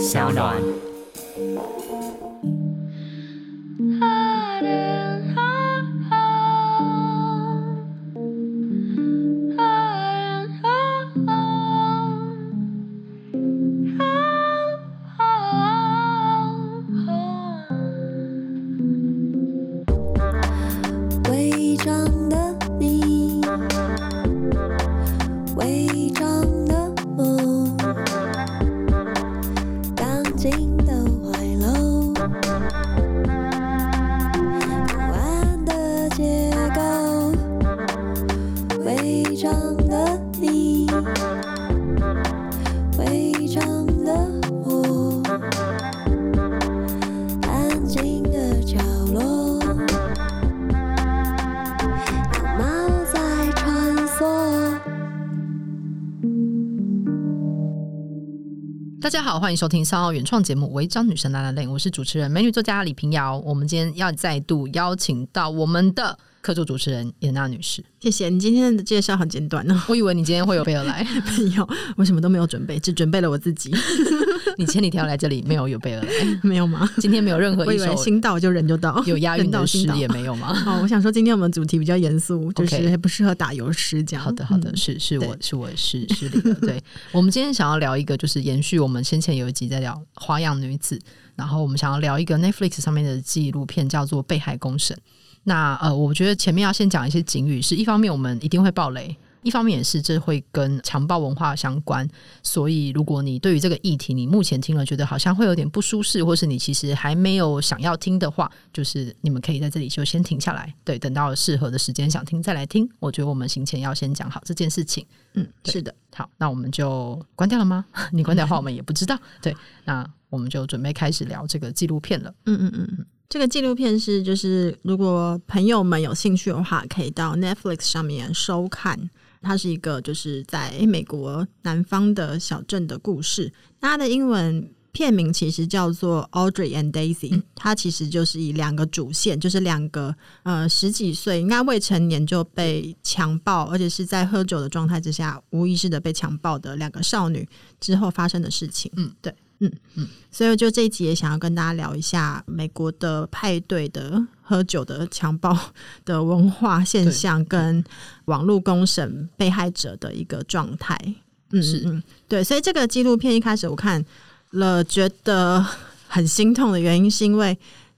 小暖。大家好，欢迎收听三号原创节目《违章女神拉拉链》，我是主持人美女作家李平遥。我们今天要再度邀请到我们的客座主持人严娜女士。谢谢你今天的介绍很简短呢。我以为你今天会有备而来，没有，我什么都没有准备，只准备了我自己。你千里迢来这里没有有备而来，没有吗？今天没有任何一首心到就人就到，有押韵的诗也没有吗？哦，我想说今天我们主题比较严肃，就是不适合打油诗这样。好的，好的，是是我是我是失礼了。对，我们今天想要聊一个，就是延续我们先前有一集在聊《花样女子》，然后我们想要聊一个 Netflix 上面的纪录片，叫做《被害公审》。那呃，我觉得前面要先讲一些警语，是一方面我们一定会爆雷。一方面也是，这会跟强暴文化相关，所以如果你对于这个议题，你目前听了觉得好像会有点不舒适，或是你其实还没有想要听的话，就是你们可以在这里就先停下来，对，等到适合的时间想听再来听。我觉得我们行前要先讲好这件事情。嗯，是的，好，那我们就关掉了吗？你关掉的话，我们也不知道。对，那我们就准备开始聊这个纪录片了。嗯嗯嗯，这个纪录片是就是如果朋友们有兴趣的话，可以到 Netflix 上面收看。它是一个就是在美国南方的小镇的故事。它的英文片名其实叫做 Audrey and Daisy，嗯，它其实就是以两个主线，就是两个呃十几岁应该未成年就被强暴，而且是在喝酒的状态之下无意识的被强暴的两个少女之后发生的事情。嗯，对。嗯嗯，所以就这一集也想要跟大家聊一下美国的派对的喝酒的强暴的文化现象，跟网络公审被害者的一个状态。嗯嗯嗯，对，所以这个纪录片一开始我看了，觉得很心痛的原因是因为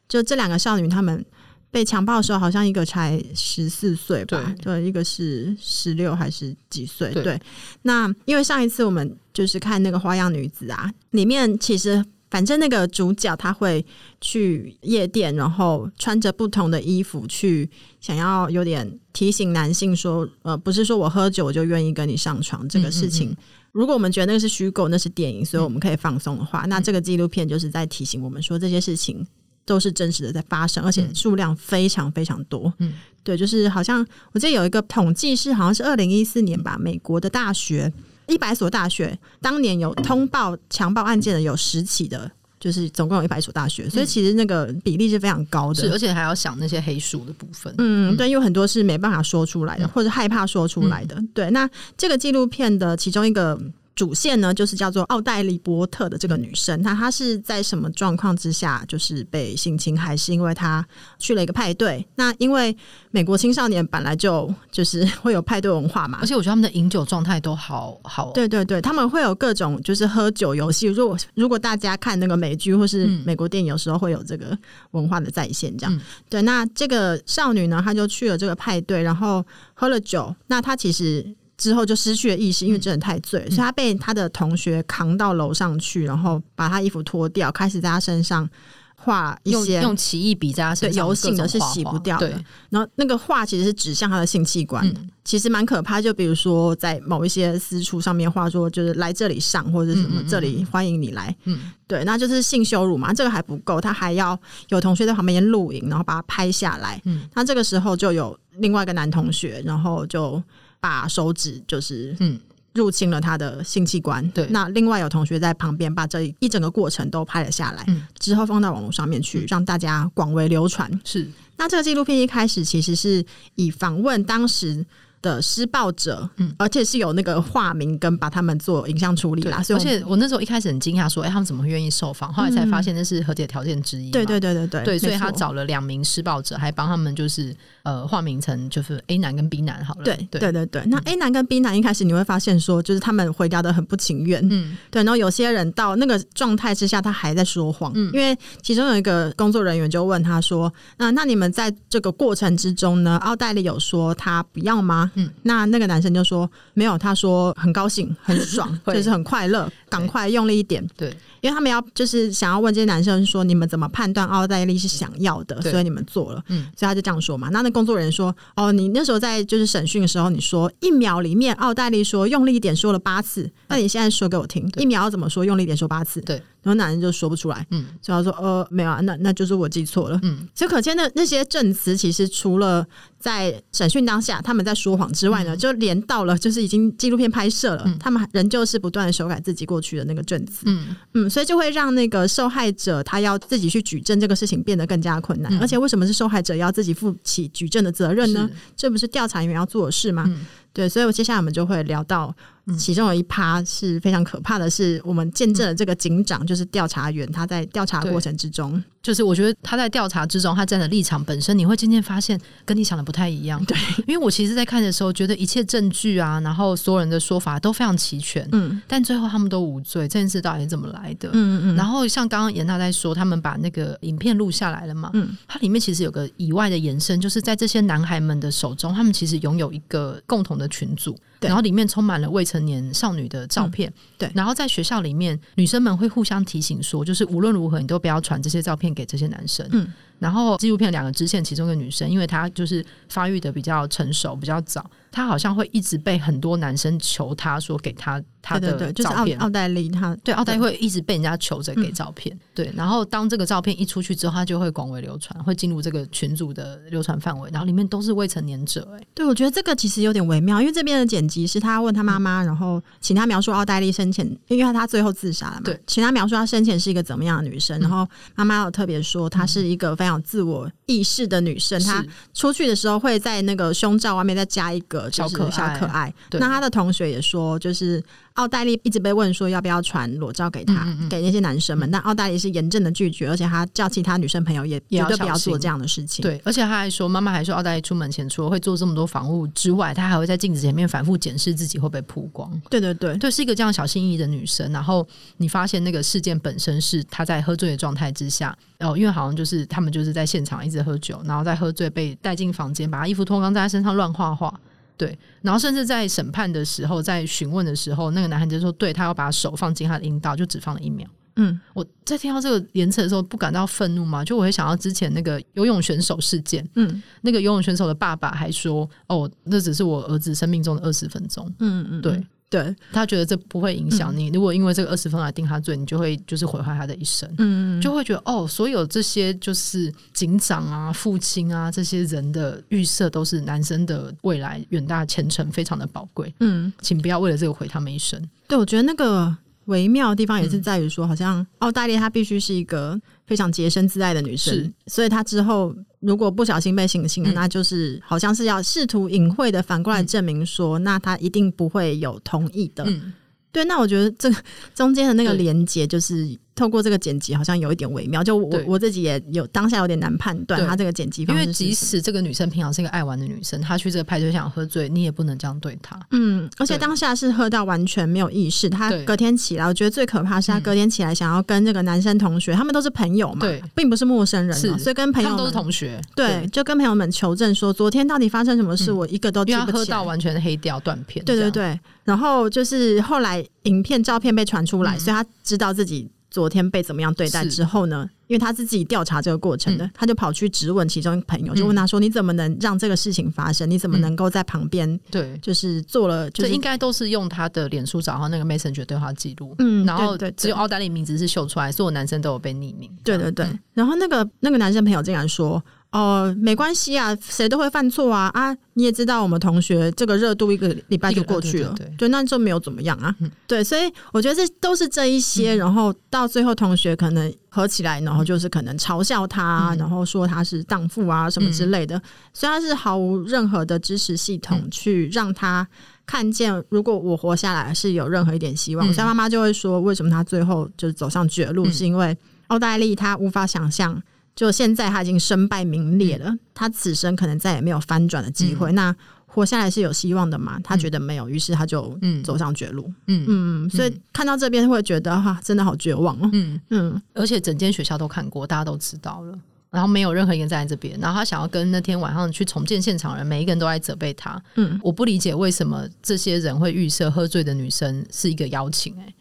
就这两个少女她们。被强暴的时候，好像一个才十四岁吧，对，对，一个是十六还是几岁？对，那因为上一次我们就是看那个《花样女子》啊，里面其实反正那个主角他会去夜店，然后穿着不同的衣服去，想要有点提醒男性说，呃，不是说我喝酒我就愿意跟你上床这个事情。嗯嗯嗯。如果我们觉得那个是虚构，那是电影，所以我们可以放松的话，嗯，那这个纪录片就是在提醒我们说这些事情。都是真实的在发生，而且数量非常非常多。嗯，对，就是好像我记得有一个统计是，好像是二零一四年吧，美国的大学一百所大学当年有通报强暴案件的有十起的，就是总共有一百所大学，所以其实那个比例是非常高的，是而且还要想那些黑数的部分。嗯，对，因为很多是没办法说出来的，或者害怕说出来的。对，那这个纪录片的其中一个。主线呢，就是叫做奥黛丽波特的这个女生，那她是在什么状况之下，就是被性侵，还是因为她去了一个派对？那因为美国青少年本来就就是会有派对文化嘛，而且我觉得他们的饮酒状态都好好。对对对，他们会有各种就是喝酒游戏。如果如果大家看那个美剧或是美国电影，有时候会有这个文化的再现。这样、嗯、对，那这个少女呢，她就去了这个派对，然后喝了酒。那她其实。之后就失去了意识，因为真的太醉了，嗯，所以他被他的同学扛到楼上去，然后把他衣服脱掉，开始在他身上画一些用，奇异笔在他身上，油性的是洗不掉的。然后那个画其实是指向他的性器官，嗯，其实蛮可怕。就比如说在某一些私处上面画说，就是来这里上或者什么，这里欢迎你来。嗯，对，那就是性羞辱嘛。这个还不够，他还要有同学在旁边录影，然后把他拍下来。嗯，那这个时候就有另外一个男同学，然后就。把手指就是嗯入侵了他的性器官，对。那另外有同学在旁边把这一整个过程都拍了下来，嗯，之后放到网络上面去，让大家广为流传。是。那这个纪录片一开始其实是以访问当时的施暴者，嗯，而且是有那个化名跟把他们做影像处理啦。所以，而且我那时候一开始很惊讶，说，哎、欸，他们怎么会愿意受访？后来才发现那是和解条件之一。对对对对对，对，所以他找了两名施暴者，还帮他们就是呃化名成就是 A 男跟 B 男好了。对对。对对对，那 A 男跟 B 男一开始你会发现说，就是他们回答的很不情愿，嗯，对，然后有些人到那个状态之下，他还在说谎，嗯，因为其中有一个工作人员就问他说，那那你们在这个过程之中呢，奥黛丽有说他不要吗？嗯，那那个男生就说没有，他说很高兴，很爽，就是很快乐，赶快用力一点，对。因为他们要就是想要问这些男生说，你们怎么判断奥黛丽是想要的，所以你们做了，嗯，所以他就这样说嘛。那那工作人员说，哦，你那时候在就是审讯的时候，你说一秒里面奥黛丽说用力一点说了八次，那你现在说给我听，一秒要怎么说用力一点说八次？对。然后男人就说不出来，嗯，所以他说，呃，没有啊，那那就是我记错了，嗯。所以可见的那些证词，其实除了在审讯当下他们在说谎之外呢，就连到了就是已经纪录片拍摄了，他们仍旧是不断的修改自己过去的那个证词，嗯嗯。所以就会让那个受害者他要自己去举证这个事情变得更加困难，而且为什么是受害者要自己负起举证的责任呢？这不是调查员要做的事吗？对，所以我接下来我们就会聊到。其中有一趴是非常可怕的，是我们见证了这个警长，就是调查员，他在调查过程之中，就是我觉得他在调查之中，他站的立场本身，你会渐渐发现跟你想的不太一样。对，因为我其实，在看的时候，觉得一切证据啊，然后所有人的说法都非常齐全，嗯，但最后他们都无罪，这件事到底是怎么来的？嗯嗯嗯。然后像刚刚严娜在说，他们把那个影片录下来了嘛，嗯，它里面其实有个以外的延伸，就是在这些男孩们的手中，他们其实拥有一个共同的群组。然后里面充满了未成年少女的照片，嗯、对。然后在学校里面，女生们会互相提醒说，就是无论如何，你都不要传这些照片给这些男生。嗯。然后纪录片两个支线，其中一个女生，因为她就是发育的比较成熟，比较早。他好像会一直被很多男生求她说给她她的照片，对对对，就是奥奥黛丽，她对奥黛丽会一直被人家求着给照片，嗯、对。然后当这个照片一出去之后，她就会广为流传，会进入这个群组的流传范围，然后里面都是未成年者。哎，对，我觉得这个其实有点微妙，因为这边的剪辑是她问她妈妈，然后请她描述奥黛丽生前，因为她最后自杀了嘛，对，请她描述她生前是一个怎么样的女生。然后妈妈有特别说，她是一个非常自我意识的女生，她出去的时候会在那个胸罩外面再加一个小可小。可爱，那他的同学也说，就是。奥黛丽一直被问说要不要传裸照给他，嗯嗯给那些男生们，但奥黛丽是严正的拒绝，而且他叫其他女生朋友也绝对不要做这样的事情。对，而且他还说，妈妈还说，奥黛丽出门前除了会做这么多防护之外，她还会在镜子前面反复检视自己会不会曝光。对对对，对，是一个这样小心翼翼的女生。然后你发现那个事件本身是她在喝醉的状态之下，哦，因为好像就是他们就是在现场一直喝酒，然后在喝醉被带进房间，把她衣服脱光，在她身上乱画画。对，然后甚至在审判的时候，在询问的时候，那个男孩子说，对他要把手放进他的阴道，就只放了一秒。嗯，我在听到这个言辞的时候，不感到愤怒吗？就我会想到之前那个游泳选手事件，嗯，那个游泳选手的爸爸还说，哦，那只是我儿子生命中的二十分钟。嗯嗯，对。对，他觉得这不会影响你。如果因为这个二十分来定他罪，你就会就是毁坏他的一生。嗯，就会觉得哦，所有这些就是警长啊、父亲啊这些人的预设，都是男生的未来远大前程非常的宝贵。嗯，请不要为了这个毁他们一生。对，我觉得那个微妙的地方也是在于说，好像奥黛丽她必须是一个非常洁身自爱的女生，所以她之后。如果不小心被性侵了，嗯、那就是好像是要试图隐晦的反过来证明说，嗯、那她一定不会有同意的。嗯、对，那我觉得这个中间的那个连接就是。透过这个剪辑，好像有一点微妙。就我我自己也有当下有点难判断他这个剪辑方式。因为即使这个女生平常是一个爱玩的女生，她去这个派对想喝醉，你也不能这样对她。嗯，而且当下是喝到完全没有意识。她隔天起来，我觉得最可怕是她隔天起来想要跟这个男生同学，他们都是朋友嘛，对，并不是陌生人，是所以跟朋友们都是同学，对，就跟朋友们求证说昨天到底发生什么事，我一个都记不起来。喝到完全黑掉断片。对对对，然后就是后来影片照片被传出来，所以他知道自己。昨天被怎么样对待之后呢？因为他是自己调查这个过程的，嗯、他就跑去质问其中一个朋友，就问他说：“你怎么能让这个事情发生？你怎么能够在旁边？对，就是做了，这、就是、应该都是用他的脸书找到那个 Messenger 对话记录。嗯，然后只有奥黛丽名字是秀出来，所有男生都有被匿名。对对对，然后那个那个男生朋友竟然说。哦，没关系啊，谁都会犯错啊啊！你也知道，我们同学这个热度一个礼拜就过去了，对，对，对，对，那就没有怎么样啊。嗯、对，所以我觉得这都是这一些，嗯、然后到最后同学可能合起来，然后就是可能嘲笑他，嗯、然后说他是荡妇啊什么之类的。嗯、所以他是毫无任何的支持系统去让他看见，如果我活下来是有任何一点希望。嗯、所以妈妈就会说，为什么他最后就是走上绝路，嗯、是因为奥黛丽她无法想象。就现在他已经身败名裂了，嗯、他此生可能再也没有翻转的机会。嗯、那活下来是有希望的吗？他觉得没有，于是他就走上绝路。嗯嗯，所以看到这边会觉得哈，真的好绝望哦。嗯嗯，而且整间学校都看过，大家都知道了，然后没有任何一个人站在这边。然后他想要跟那天晚上去重建现场的人，每一个人都在责备他。嗯，我不理解为什么这些人会预设喝醉的女生是一个邀请、欸。哎，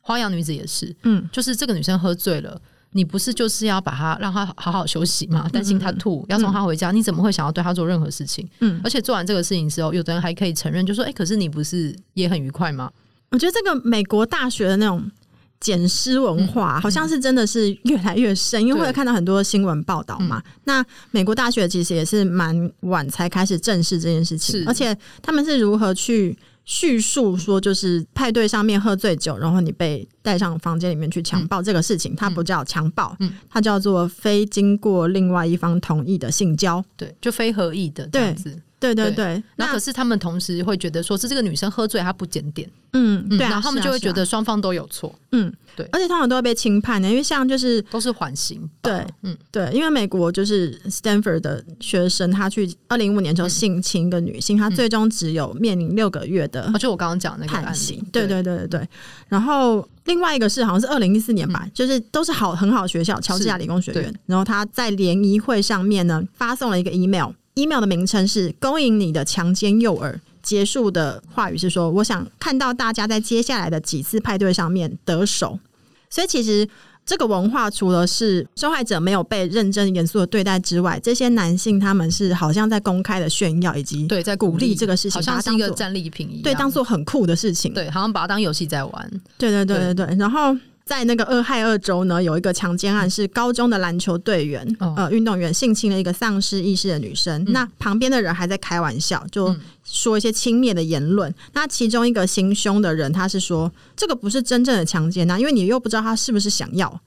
花样女子也是。嗯，就是这个女生喝醉了。你不是就是要把他让他好好休息吗？担心他吐，嗯、要送他回家，嗯、你怎么会想要对他做任何事情？嗯，而且做完这个事情之后，有的人还可以承认，就说：“哎、欸，可是你不是也很愉快吗？”我觉得这个美国大学的那种捡尸文化，好像是真的是越来越深，嗯、因为会看到很多新闻报道嘛。对那美国大学其实也是蛮晚才开始正视这件事情，而且他们是如何去。叙述说，就是派对上面喝醉酒，然后你被带上房间里面去强暴这个事情，嗯、它不叫强暴，嗯、它叫做非经过另外一方同意的性交，对，就非合意的这样子。对对对，那可是他们同时会觉得说是这个女生喝醉，她不检点，嗯，对，然后他们就会觉得双方都有错，嗯，对，而且通常都会被轻判的，因为像就是都是缓刑，对，嗯，对，因为美国就是 Stanford 的学生，他去二零一五年就性侵一个女性，他最终只有面临六个月的，就我刚刚讲那个判刑，对。对对对对，然后另外一个是好像是二零一四年吧，就是都是好很好的学校，乔治亚理工学院，然后他在联谊会上面呢发送了一个 email。Email 的名称是“勾引你的强奸诱饵”，结束的话语是说：“我想看到大家在接下来的几次派对上面得手。”所以，其实这个文化除了是受害者没有被认真严肃的对待之外，这些男性他们是好像在公开的炫耀，以及对在鼓励这个事情，好像是一个战利品一样，对，当做很酷的事情，对，好像把它当游戏在玩。对对对对对，对然后。在那个俄亥俄州呢，有一个强奸案，是高中的篮球队员，哦、呃，运动员性侵了一个丧失意识的女生。嗯、那旁边的人还在开玩笑，就说一些轻蔑的言论。嗯、那其中一个行凶的人，他是说这个不是真正的强奸啊，因为你又不知道他是不是想要。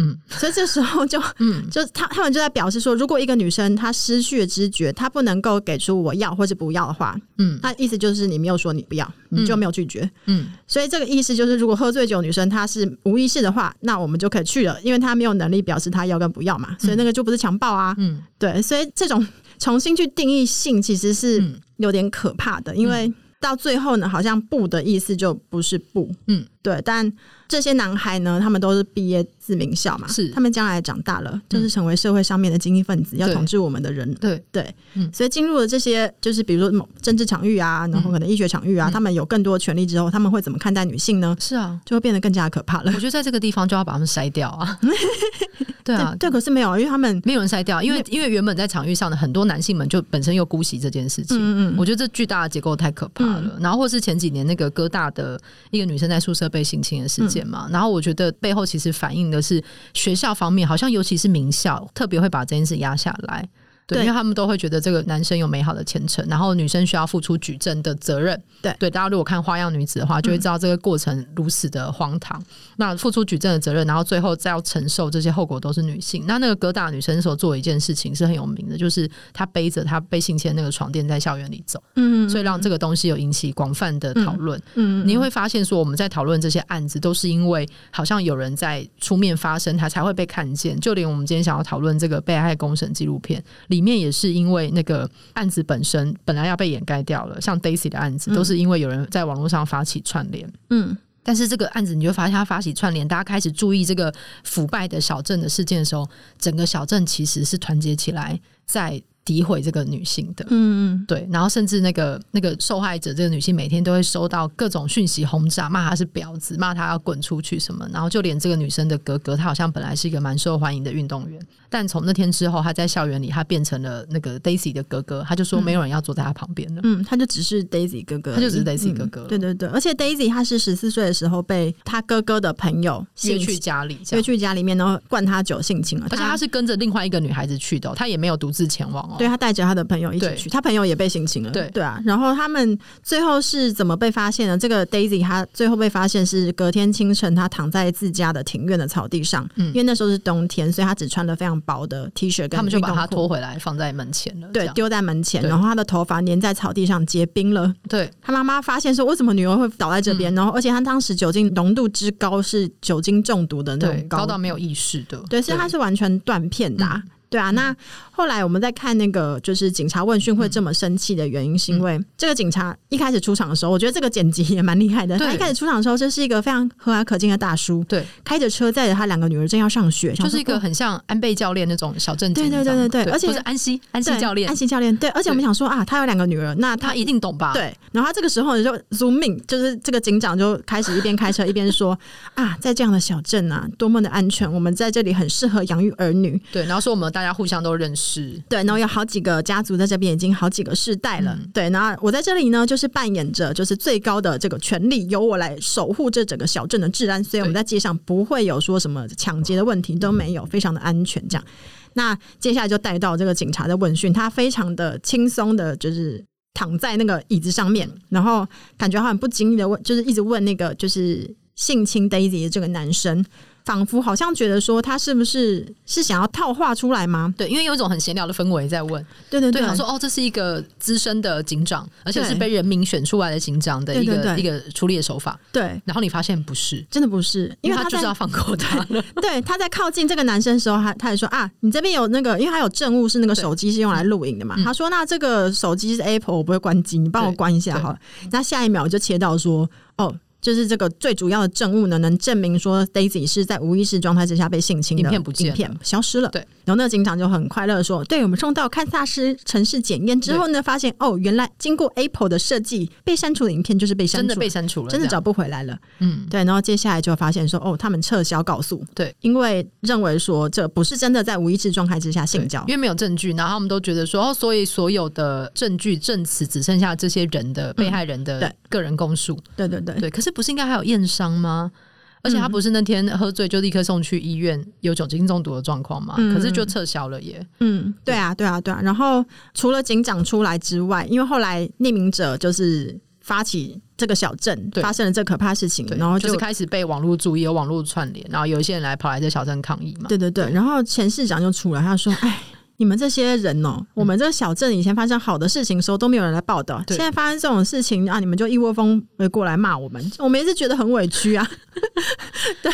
嗯，所以这时候就，嗯，就他他们就在表示说，如果一个女生她失去了知觉，她不能够给出我要或者不要的话，嗯，那意思就是你没有说你不要，你就没有拒绝，嗯，所以这个意思就是，如果喝醉酒女生她是无意识的话，那我们就可以去了，因为她没有能力表示她要跟不要嘛，所以那个就不是强暴啊，嗯，对，所以这种重新去定义性其实是有点可怕的，因为到最后呢，好像不的意思就不是不，嗯，对，但。这些男孩呢，他们都是毕业自名校嘛，是他们将来长大了，就是成为社会上面的精英分子，要统治我们的人。对对，嗯，所以进入了这些，就是比如说某政治场域啊，然后可能医学场域啊，他们有更多的权利之后，他们会怎么看待女性呢？是啊，就会变得更加可怕了。我觉得在这个地方就要把他们筛掉啊。对啊，对，可是没有，因为他们没有人筛掉，因为因为原本在场域上的很多男性们就本身又姑息这件事情。嗯嗯，我觉得这巨大的结构太可怕了。然后或是前几年那个哥大的一个女生在宿舍被性侵的事件嘛，然后我觉得背后其实反映的是学校方面，好像尤其是名校特别会把这件事压下来。对，因为他们都会觉得这个男生有美好的前程，然后女生需要付出举证的责任。对对，大家如果看《花样女子》的话，就会知道这个过程如此的荒唐。嗯、那付出举证的责任，然后最后再要承受这些后果，都是女性。那那个哥大女生所做的一件事情是很有名的，就是她背着她被性侵那个床垫在校园里走。嗯，所以让这个东西有引起广泛的讨论。嗯，你会发现说，我们在讨论这些案子，都是因为好像有人在出面发声，他才会被看见。就连我们今天想要讨论这个被害公审纪录片。里面也是因为那个案子本身本来要被掩盖掉了，像 Daisy 的案子都是因为有人在网络上发起串联，嗯，但是这个案子你就发现他发起串联，大家开始注意这个腐败的小镇的事件的时候，整个小镇其实是团结起来在诋毁这个女性的。嗯嗯，对，然后甚至那个那个受害者这个女性每天都会收到各种讯息轰炸，骂她是婊子，骂她要滚出去什么。然后就连这个女生的哥哥，他好像本来是一个蛮受欢迎的运动员，但从那天之后，他在校园里他变成了那个 Daisy 的哥哥，他就说没有人要坐在他旁边了。嗯，他就只是 Daisy 哥哥，他就只是 Daisy 哥哥。嗯。对对对，而且 Daisy 她是十四岁的时候被他哥哥的朋友约去家里，约去家里面，然后灌他酒性侵了。而且他是跟着另外一个女孩子去的，他也没有独自前往哦。对，他带着他的朋友一起去，他朋友也被性侵了。对对啊，然后他们最后是怎么被发现的？这个 Daisy 他最后被发现是隔天清晨，他躺在自家的庭院的草地上，嗯，因为那时候是冬天，所以他只穿了非常薄的 T 恤，他们就把他拖回来放在门前了，对，丢在门前，然后他的头发粘在草地上结冰了。对，他妈妈发现说，为什么女儿会倒在这边？嗯、然后而且他当时酒精浓度之高是酒精中毒的那种高，高到没有意识的，对，所以他是完全断片的、啊。嗯对啊，那后来我们在看那个，就是警察问讯会这么生气的原因，是因为这个警察一开始出场的时候，我觉得这个剪辑也蛮厉害的。他一开始出场的时候，就是一个非常和蔼可亲的大叔，对，开着车载着他两个女儿正要上学，就是一个很像安倍教练那种小镇。对对对对对，而且是安西安西教练，安西教练。对，而且我们想说啊，他有两个女儿，那他，他一定懂吧？对。然后他这个时候就 zoom in，就是这个警长就开始一边开车一边说 啊，在这样的小镇啊，多么的安全，我们在这里很适合养育儿女。对，然后说我们大家互相都认识。对，然后有好几个家族在这边，已经好几个世代了。嗯、对，然后我在这里呢，就是扮演着就是最高的这个权利，由我来守护这整个小镇的治安。所以我们在街上不会有说什么抢劫的问题，都没有，非常的安全。这样，那接下来就带到这个警察的问讯，他非常的轻松的，就是躺在那个椅子上面，然后感觉好像不经意的问，就是一直问那个就是性侵 Daisy 的这个男生。仿佛好像觉得说他是不是是想要套话出来吗？对，因为有一种很闲聊的氛围在问。对对对，想说哦，这是一个资深的警长，而且是被人民选出来的警长的一个一个处理的手法。对，然后你发现不是，真的不是，因为他，因为他就是要放过他。对，他在靠近这个男生的时候，他他也说啊，你这边有那个，因为他有证物是那个手机是用来录影的嘛。他说那这个手机是 Apple，我不会关机，你帮我关一下好了。那下一秒就切到说哦。就是这个最主要的证物呢，能证明说 Daisy 是在无意识状态之下被性侵的。影片不见，影片消失了。对，然后那个警长就很快乐说：“对，我们送到堪萨斯城市检验之后呢，发现哦，原来经过 Apple 的设计，被删除的影片就是被删除，真的被删除了，真的找不回来了。嗯，对。然后接下来就发现说，哦，他们撤销告诉，对，因为认为说这不是真的在无意识状态之下性交，因为没有证据。然后他们都觉得说，哦，所以所有的证据证词只剩下这些人的被害人的个人供述。对对对对，可是不是应该还有验？伤吗？而且他不是那天喝醉就立刻送去医院有酒精中毒的状况吗？嗯、可是就撤销了耶。嗯，对啊，对啊，对啊。然后除了警长出来之外，因为后来匿名者就是发起这个小镇发生了这可怕事情，然后就，就是开始被网络注意，有网络串联，然后有一些人来跑来这小镇抗议嘛。对对对。然后前市长就出来，他说：“哎。”你们这些人哦，我们这个小镇以前发生好的事情的时候都没有人来报道，现在发生这种事情啊，你们就一窝蜂会过来骂我们，我们也是觉得很委屈啊。对，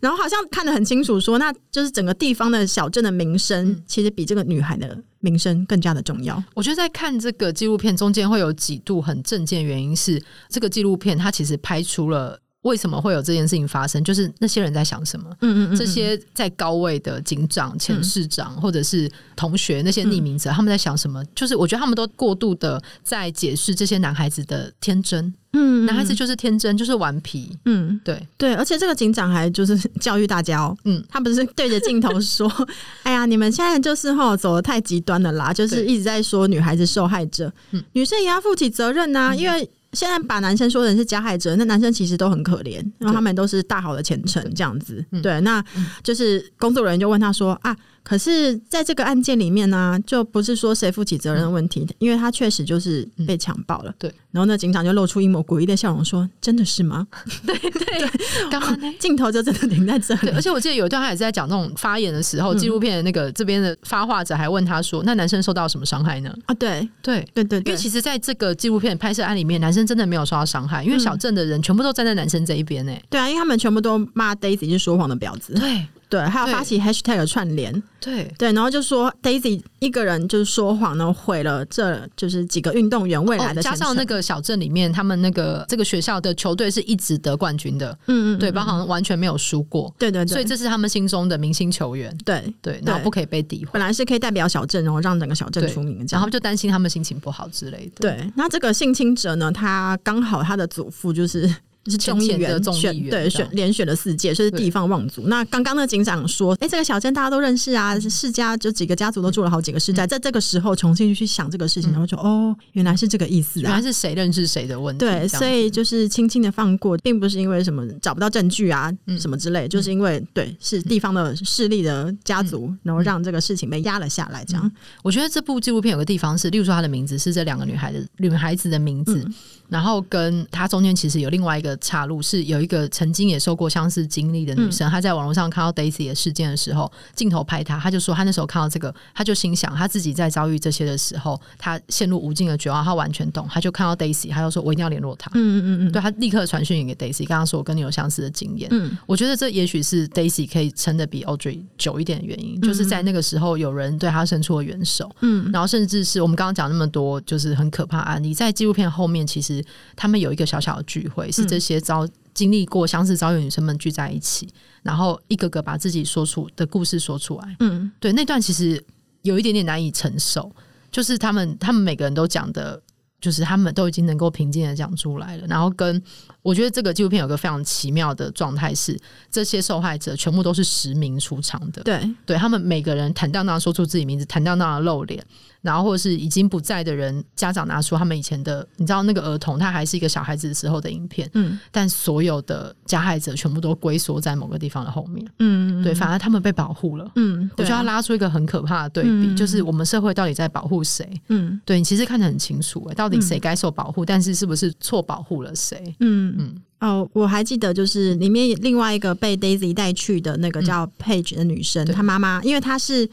然后好像看得很清楚说，说那就是整个地方的小镇的名声，其实比这个女孩的名声更加的重要。我觉得在看这个纪录片中间会有几度很震惊，原因是这个纪录片它其实拍出了。为什么会有这件事情发生？就是那些人在想什么？嗯嗯，嗯，嗯，这些在高位的警长、前市长，或者是同学，那些匿名者，他们在想什么？就是我觉得他们都过度的在解释这些男孩子的天真。嗯，男孩子就是天真，就是顽皮。嗯，对对，而且这个警长还就是教育大家哦。嗯，他不是对着镜头说：“ 哎呀，你们现在就是吼走的太极端了啦！”就是一直在说女孩子受害者，女生也要负起责任呐、啊，因为。现在把男生说成是加害者，那男生其实都很可怜，然后他们都是大好的前程这样子。对，对，那就是工作人员就问他说啊。可是，在这个案件里面呢、啊，就不是说谁负起责任的问题，嗯、因为他确实就是被强暴了、嗯。对，然后那警长就露出一抹诡异的笑容，说：“真的是吗？”对 对，刚刚 镜头就真的停在这里。而且我记得有一段他也是在讲那种发言的时候，纪录片的那个这边的发话者还问他说：“那男生受到什么伤害呢？”啊，对对对对，因为其实在这个纪录片拍摄案里面，男生真的没有受到伤害，因为小镇的人全部都站在男生这一边诶。对啊，因为他们全部都骂 Daisy 是说谎的婊子。对。对，还有发起 hashtag 的串联，对。对，然后就说 Daisy 一个人就是说谎，然后毁了这就是几个运动员未来的、哦。加上那个小镇里面，他们那个这个学校的球队是一直得冠军的，嗯嗯，对，包含完全没有输过，对对对，所以这是他们心中的明星球员，对。对，然后不可以被诋毁，本来是可以代表小镇，然后让整个小镇出名，然后就担心他们心情不好之类的。对，那这个性侵者呢，他刚好他的祖父就是。是众议员选对选连选了四届，所以是地方望族。那刚刚那警长说：“哎、欸，这个小镇大家都认识啊，世家就几个家族都住了好几个世代。嗯”在这个时候重新去想这个事情，然后就哦，原来是这个意思啊！原来是谁认识谁的问题。对，所以就是轻轻的放过，并不是因为什么找不到证据啊、嗯、什么之类，就是因为对是地方的势力的家族，然后让这个事情被压了下来。这样、嗯，我觉得这部纪录片有个地方是，例如说她的名字是这两个女孩的女孩子的名字。嗯然后跟他中间其实有另外一个岔路，是有一个曾经也受过相似经历的女生，她、嗯、在网络上看到 Daisy 的事件的时候，镜头拍她，她就说她那时候看到这个，她就心想，她自己在遭遇这些的时候，她陷入无尽的绝望，她完全懂，她就看到 Daisy，她就说我一定要联络她。嗯嗯嗯，对，她立刻传讯给 Daisy，刚刚说我跟你有相似的经验。嗯，我觉得这也许是 Daisy 可以撑得比 Audrey 久一点的原因，就是在那个时候有人对她伸出了援手。嗯，然后甚至是我们刚刚讲那么多，就是很可怕案例，在纪录片后面，其实他们有一个。小小的聚会是这些遭经历过相似遭遇的女生们聚在一起，然后一个个把自己说出的故事说出来。嗯，对，那段其实有一点点难以承受，就是他们他们每个人都讲的，就是他们都已经能够平静的讲出来了。然后跟我觉得这个纪录片有个非常奇妙的状态是，这些受害者全部都是实名出场的。对，对他们每个人坦荡荡说出自己名字，坦荡荡的露脸。然后，或者是已经不在的人，家长拿出他们以前的，你知道那个儿童他还是一个小孩子的时候的影片，嗯，但所有的加害者全部都龟缩在某个地方的后面，嗯，对，反而他们被保护了，嗯，我觉得要拉出一个很可怕的对比，嗯，就是我们社会到底在保护谁？嗯，对你其实看得很清楚，欸，到底谁该受保护，但是是不是错保护了谁？嗯。嗯。哦，我还记得，就是里面另外一个被 Daisy 带去的那个叫 Paige 的女生，她妈妈，因为她是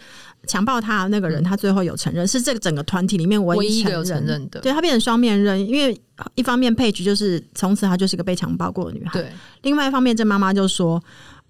强暴他的那个人，他最后有承认，是这个整个团体里面唯一承认，承认的。对，他变成双面人，因为一方面 Paige 就是从此她就是一个被强暴过的女孩，对。另外一方面，这妈妈就说：“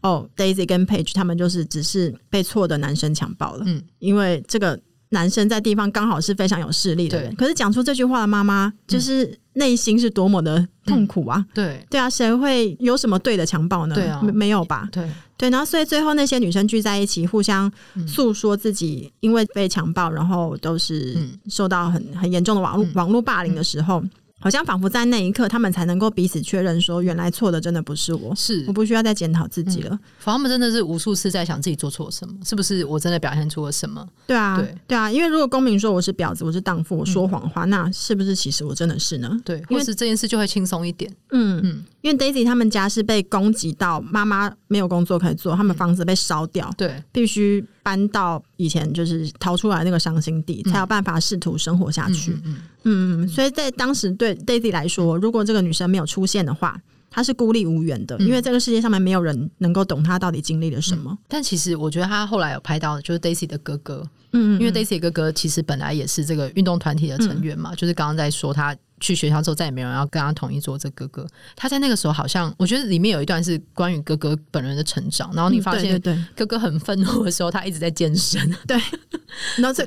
哦，Daisy 跟 Paige 他们就是只是被错的男生强暴了。”嗯，因为这个男生在地方刚好是非常有势力的人，可是讲出这句话的妈妈就是。内心是多么的痛苦啊！嗯、对对啊，谁会有什么对的强暴呢？对啊，没有吧？对对，然后所以最后那些女生聚在一起，互相诉说自己因为被强暴，然后都是受到很很严重的网络、嗯、网络霸凌的时候。好像仿佛在那一刻，他们才能够彼此确认，说原来错的真的不是我，是我不需要再检讨自己了。嗯、他们真的是无数次在想自己做错什么，是不是我真的表现出了什么？对啊，对，对啊，因为如果公民说我是婊子，我是荡妇，我说谎话，嗯、那是不是其实我真的是呢？对，因为是这件事就会轻松一点。嗯嗯，因为 Daisy 他们家是被攻击到，妈妈没有工作可以做，他们房子被烧掉，嗯、对，必须搬到以前就是逃出来那个伤心地，嗯、才有办法试图生活下去。嗯嗯。嗯，所以在当时对 Daisy 来说，如果这个女生没有出现的话，她是孤立无援的，因为这个世界上面没有人能够懂她到底经历了什么。嗯，但其实我觉得她后来有拍到，就是 Daisy 的哥哥，嗯，因为 Daisy 哥哥其实本来也是这个运动团体的成员嘛，嗯，就是刚刚在说他。去学校之后，再也没有人要跟他同一做。这哥哥，他在那个时候好像，我觉得里面有一段是关于哥哥本人的成长。然后你发现，哥哥很愤怒的时候，他一直在健身。对，然后这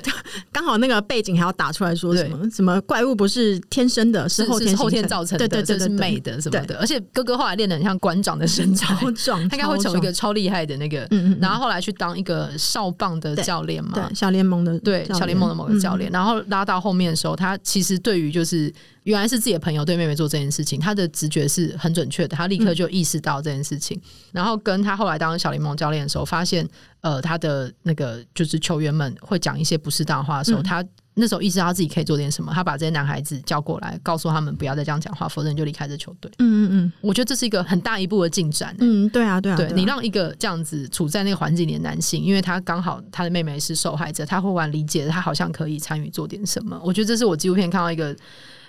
刚好那个背景还要打出来说什么什么怪物不是天生的，是后天是后天造成的，对对对，对，对，是美的什么的。而且哥哥后来练的很像馆长的身材，超壮，他应该会成为一个超厉害的那个。然后后来去当一个少棒的教练嘛，对，小联盟的，对，小联盟的某个教练。然后拉到后面的时候，他其实对于就是。原来是自己的朋友对妹妹做这件事情，他的直觉是很准确的，他立刻就意识到这件事情，嗯、然后跟他后来当小联盟教练的时候，发现呃他的那个就是球员们会讲一些不适当的话的时候，嗯、他那时候意识到他自己可以做点什么，他把这些男孩子叫过来，告诉他们不要再这样讲话，否则你就离开这球队。嗯嗯嗯，我觉得这是一个很大一步的进展、欸。嗯，对啊对啊，对，对你让一个这样子处在那个环境里的男性，因为他刚好他的妹妹是受害者，他忽然理解他好像可以参与做点什么。我觉得这是我纪录片看到一个。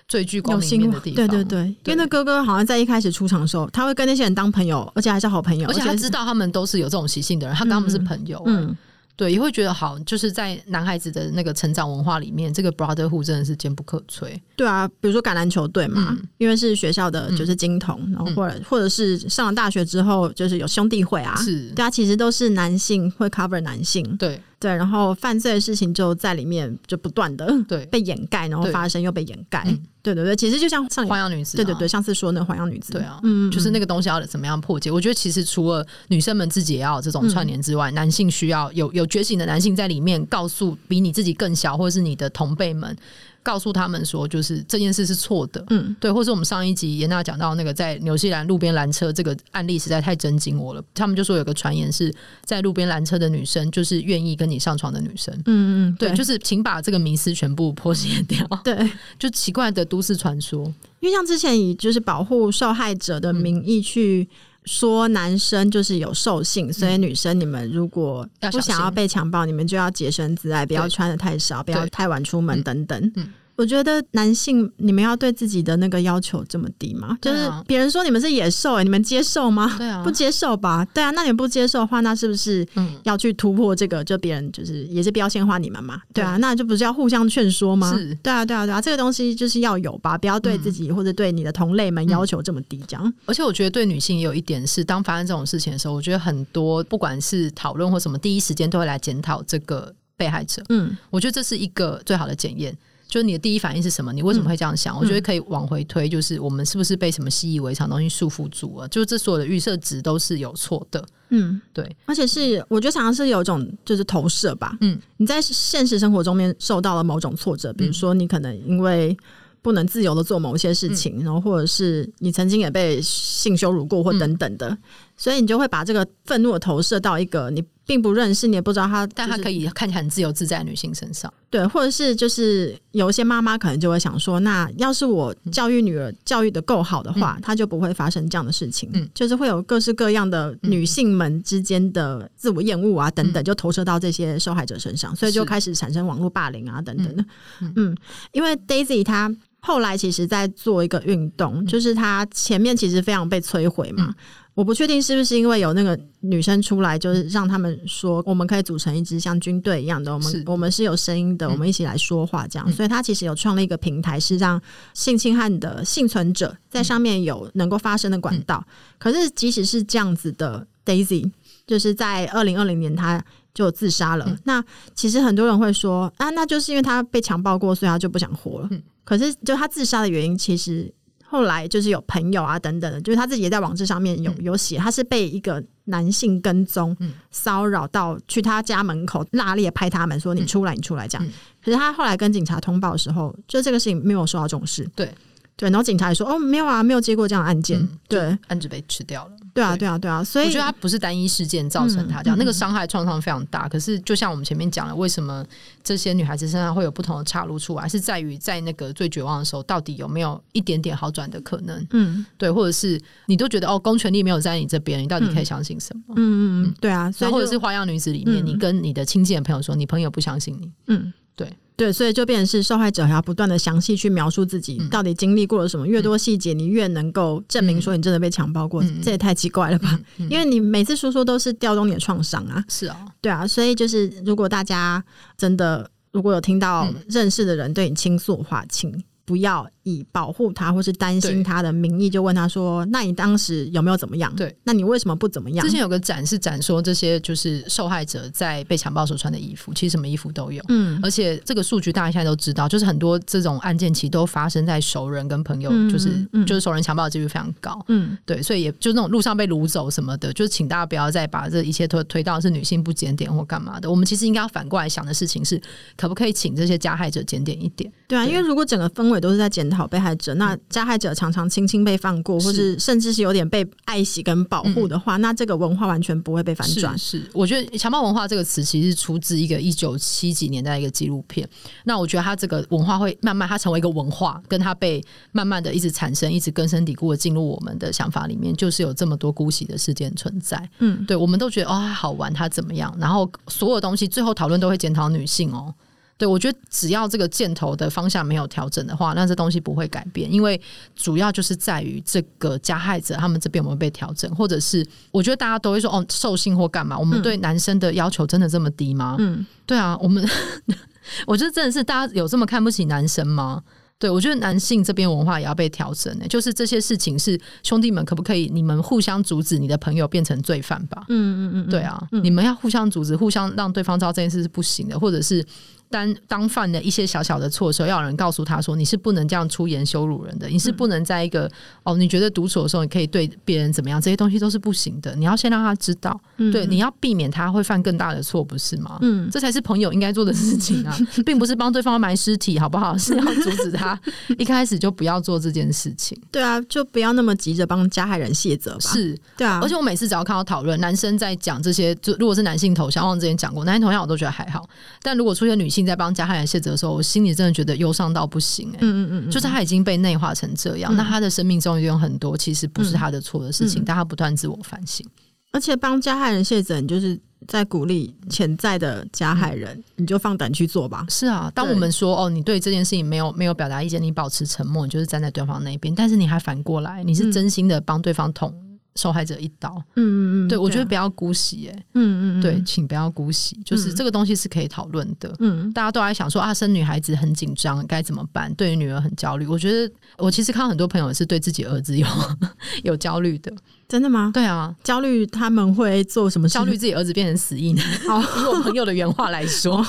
最具光明的地方，对对对，因为那哥哥好像在一开始出场的时候，他会跟那些人当朋友，而且还是好朋友，而且他知道他们都是有这种习性的人，他跟他们是朋友。嗯，对，也会觉得好，就是在男孩子的那个成长文化里面，这个 brotherhood 真的是坚不可摧。对啊，比如说橄榄球队嘛，嗯、因为是学校的就是金童，嗯、然后或者或者是上了大学之后，就是有兄弟会啊，是，对啊，其实都是男性会 cover 男性，对对，然后犯罪的事情就在里面就不断的对 被掩盖，然后发生又被掩盖。对对对，其实就像上花样女子，对对对，上次说那个花样女子，对啊，嗯，就是那个东西要怎么样破解？我觉得其实除了女生们自己也要有这种串联之外，男性需要有有觉醒的男性在里面，告诉比你自己更小或者是你的同辈们。告诉他们说，就是这件事是错的，嗯，对，或是我们上一集严娜讲到那个在纽西兰路边拦车这个案例，实在太震惊我了。他们就说有个传言是在路边拦车的女生就是愿意跟你上床的女生，嗯嗯，对，对，就是请把这个迷思全部破解掉，对，就奇怪的都市传说，因为像之前以就是保护受害者的名义去。说男生就是有兽性，所以女生你们如果不想要被强暴，你们就要洁身自爱，不要穿的太少，不要太晚出门等等。嗯我觉得男性，你们要对自己的那个要求这么低吗？就是别人说你们是野兽，欸，你们接受吗？对啊，不接受吧？对啊，那你们不接受的话，那是不是要去突破这个？就别人就是也是标签化你们嘛？对啊，那就不是要互相劝说吗？是，对啊，对啊，对啊，这个东西就是要有吧，不要对自己或者对你的同类们要求这么低，这样。而且我觉得对女性也有一点是，当发生这种事情的时候，我觉得很多不管是讨论或什么，第一时间都会来检讨这个被害者。嗯，我觉得这是一个最好的检验。就是你的第一反应是什么？你为什么会这样想？嗯、我觉得可以往回推，就是我们是不是被什么习以为常的东西束缚住了？就是这所有的预设值都是有错的。嗯，对，而且是我觉得常常是有一种就是投射吧。嗯，你在现实生活中面受到了某种挫折，比如说你可能因为不能自由的做某些事情，嗯、然后或者是你曾经也被性羞辱过或等等的，嗯、所以你就会把这个愤怒的投射到一个你。并不认识，你也不知道他，但他可以看起来很自由自在的女性身上，对，或者是就是有一些妈妈可能就会想说，那要是我教育女儿教育的够好的话，她、嗯、就不会发生这样的事情，嗯，就是会有各式各样的女性们之间的自我厌恶啊等等，就投射到这些受害者身上，所以就开始产生网络霸凌啊等等。的，嗯，嗯，因为 Daisy 她后来其实在做一个运动，就是她前面其实非常被摧毁嘛。嗯我不确定是不是因为有那个女生出来，就是让他们说我们可以组成一支像军队一样的，我们我们是有声音的，嗯、我们一起来说话这样。所以他其实有创立一个平台，是让性侵害的幸存者在上面有能够发声的管道。嗯、可是即使是这样子的，Daisy 就是在二零二零年他就自杀了。嗯、那其实很多人会说啊，那就是因为他被强暴过，所以他就不想活了。嗯、可是就他自杀的原因，其实。后来就是有朋友啊等等的，就是他自己也在网志上面有有写，他是被一个男性跟踪骚扰到去他家门口，辣烈拍他们说，你出来你出来这样。可是他后来跟警察通报的时候，就这个事情没有受到重视。对对，然后警察也说哦没有啊，没有接过这样的案件，对，案子被吃掉了。对啊，对啊，对啊，所以我觉得它不是单一事件造成他这样，嗯、那个伤害创伤非常大。嗯、可是就像我们前面讲了，为什么这些女孩子身上会有不同的岔路出来，是在于在那个最绝望的时候，到底有没有一点点好转的可能？嗯，对，或者是你都觉得哦，公权力没有在你这边，你到底可以相信什么？嗯嗯嗯，对啊，所以或者是花样女子里面，嗯、你跟你的亲近的朋友说，你朋友不相信你，嗯。对对，所以就变成是受害者还要不断的详细去描述自己到底经历过了什么，嗯、越多细节你越能够证明说你真的被强暴过，嗯、这也太奇怪了吧？因为你每次说说都是调动你的创伤啊，是哦，对啊，所以就是如果大家真的如果有听到认识的人对你倾诉的话，请不要。以保护他或是担心他的名义，就问他说：“那你当时有没有怎么样？对，那你为什么不怎么样？”之前有个展是展说这些就是受害者在被强暴时穿的衣服，其实什么衣服都有。嗯，而且这个数据大家现在都知道，就是很多这种案件其实都发生在熟人跟朋友，就是、就是熟人强暴的几率非常高。嗯，对，所以也就那种路上被掳走什么的，就是请大家不要再把这一切推推到是女性不检点或干嘛的。我们其实应该要反过来想的事情是，可不可以请这些加害者检点一点？对啊，对因为如果整个氛围都是在检讨被害者，那加害者常常轻轻被放过，或是甚至是有点被爱惜跟保护的话，嗯、那这个文化完全不会被反转。是，我觉得强暴文化这个词其实出自一个一九七几年代一个纪录片。那我觉得它这个文化会慢慢它成为一个文化，跟它被慢慢的一直产生，一直根深蒂固的进入我们的想法里面，就是有这么多姑息的事件存在。嗯，对，我们都觉得哦好玩，它怎么样？然后所有东西最后讨论都会检讨女性哦。对，我觉得只要这个箭头的方向没有调整的话，那这东西不会改变，因为主要就是在于这个加害者他们这边有没有被调整，或者是我觉得大家都会说哦，兽性或干嘛？我们对男生的要求真的这么低吗？嗯，对啊，我们 我觉得真的是大家有这么看不起男生吗？对，我觉得男性这边文化也要被调整呢。就是这些事情是兄弟们可不可以？你们互相阻止你的朋友变成罪犯吧？嗯嗯嗯，对啊，嗯、你们要互相阻止，互相让对方知道这件事是不行的，或者是。当当犯了一些小小的错的时候，要有人告诉他说：“你是不能这样出言羞辱人的，你是不能在一个、嗯、哦，你觉得独处的时候，你可以对别人怎么样？这些东西都是不行的。你要先让他知道，嗯、对，你要避免他会犯更大的错，不是吗？嗯，这才是朋友应该做的事情啊，并不是帮对方埋尸体，好不好？是要阻止他 一开始就不要做这件事情。对啊，就不要那么急着帮加害人卸责吧。是，对啊。而且我每次只要看到讨论，男生在讲这些，就如果是男性头像，我之前讲过，男性头像我都觉得还好，但如果出现女性在帮加害人卸责的时候，我心里真的觉得忧伤到不行嗯嗯嗯，就是他已经被内化成这样，嗯、那他的生命中有很多其实不是他的错的事情，嗯、但他不断自我反省，而且帮加害人卸责，你就是在鼓励潜在的加害人，嗯、你就放胆去做吧。是啊，当我们说哦，你对这件事情没有没有表达意见，你保持沉默，你就是站在对方那边，但是你还反过来，你是真心的帮对方捅。受害者一刀，嗯嗯嗯，对，我觉得不要姑息，哎，嗯嗯，对，请不要姑息，就是这个东西是可以讨论的，嗯，大家都在想说啊，生女孩子很紧张，该怎么办？对于女儿很焦虑，我觉得我其实看到很多朋友是对自己儿子有 有焦虑的，真的吗？对啊，焦虑他们会做什么？焦虑自己儿子变成死婴？好，以我朋友的原话来说，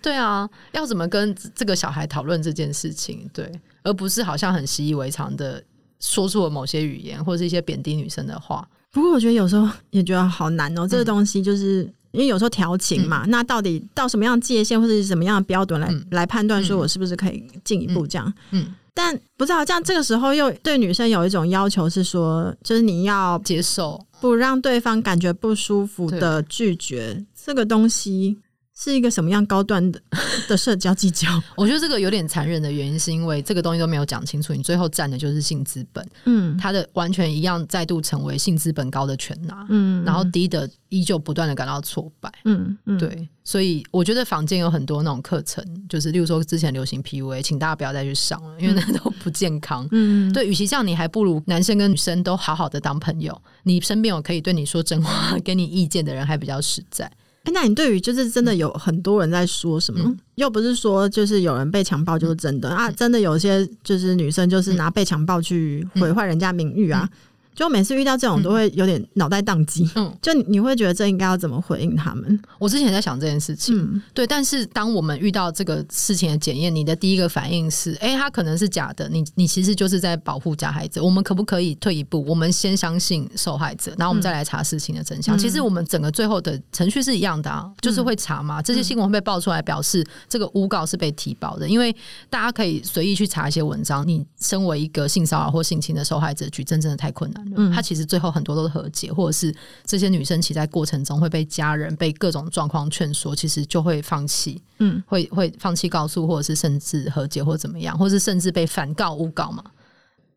对啊，要怎么跟这个小孩讨论这件事情？对，而不是好像很习以为常的。说出了某些语言，或者是一些贬低女生的话。不过我觉得有时候也觉得好难哦、这个东西就是因为有时候调情嘛，嗯、那到底到什么样界限，或者是什么样的标准来、嗯、来判断，说我是不是可以进一步这样？嗯，嗯。但不知道这样这个时候又对女生有一种要求是说，就是你要接受，不让对方感觉不舒服的拒绝对这个东西。是一个什么样高端的 的社交技巧？我觉得这个有点残忍的原因，是因为这个东西都没有讲清楚，你最后占的就是性资本。嗯，他的完全一样，再度成为性资本高的全拿。嗯，然后低的依旧不断的感到挫败。嗯嗯，对，所以我觉得坊间有很多那种课程，就是例如说之前流行 PUA，请大家不要再去上了，因为那都不健康。嗯，对，与其这样，你还不如男生跟女生都好好的当朋友，你身边有可以对你说真话、给你意见的人，还比较实在。哎，那你对于就是真的有很多人在说什么？嗯、又不是说就是有人被强暴就是真的、嗯、啊，真的有些就是女生就是拿被强暴去毁坏人家名誉啊。就每次遇到这种，都会有点脑袋宕机。嗯，就你会觉得这应该要怎么回应他们？我之前也在想这件事情。嗯，对。但是当我们遇到这个事情的检验，你的第一个反应是：哎、欸，他可能是假的。你你其实就是在保护假孩子。我们可不可以退一步？我们先相信受害者，然后我们再来查事情的真相。嗯、其实我们整个最后的程序是一样的啊，就是会查嘛。这些新闻会被爆出来，表示这个诬告是被提报的。因为大家可以随意去查一些文章。你身为一个性骚扰或性侵的受害者，举证真的太困难了。嗯，他其实最后很多都是和解，或者是这些女生其实在过程中会被家人、被各种状况劝说，其实就会放弃，嗯，会会放弃告诉，或者是甚至和解，或者怎么样，或是甚至被反告、诬告嘛。